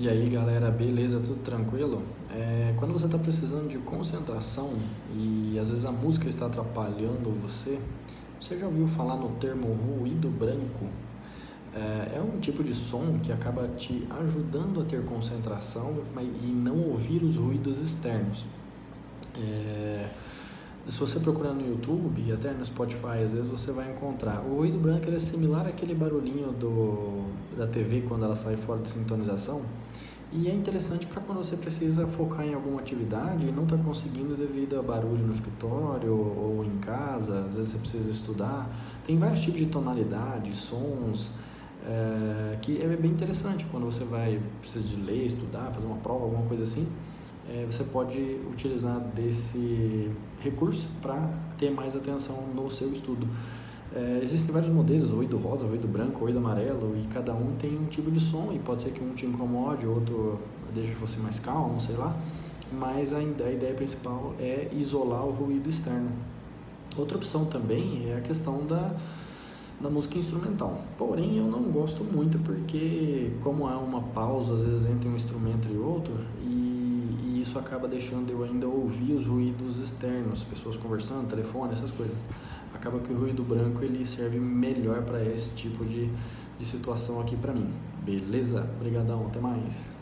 E aí galera, beleza? Tudo tranquilo? É, quando você está precisando de concentração e às vezes a música está atrapalhando você, você já ouviu falar no termo ruído branco? É, é um tipo de som que acaba te ajudando a ter concentração e não ouvir os ruídos externos. É, se você procurar no YouTube e até no Spotify, às vezes você vai encontrar. O ruído branco é similar àquele barulhinho do, da TV quando ela sai fora de sintonização. E é interessante para quando você precisa focar em alguma atividade e não está conseguindo devido a barulho no escritório ou em casa, às vezes você precisa estudar. Tem vários tipos de tonalidade, sons, é, que é bem interessante quando você vai precisa de ler, estudar, fazer uma prova, alguma coisa assim é, você pode utilizar desse recurso para ter mais atenção no seu estudo. É, existem vários modelos, ruído rosa, ruído branco, ruído amarelo, e cada um tem um tipo de som, e pode ser que um te incomode, outro deixe você mais calmo, sei lá, mas a, ideia principal é isolar o ruído externo. Outra opção também é a questão da, da música instrumental. Porém, eu não gosto muito porque, como há uma pausa, às vezes entre um instrumento e outro, e acaba deixando eu ainda ouvir os ruídos externos, pessoas conversando, telefone, essas coisas. Acaba que o ruído branco ele serve melhor para esse tipo de, de situação aqui para mim. Beleza? Obrigadão, até mais.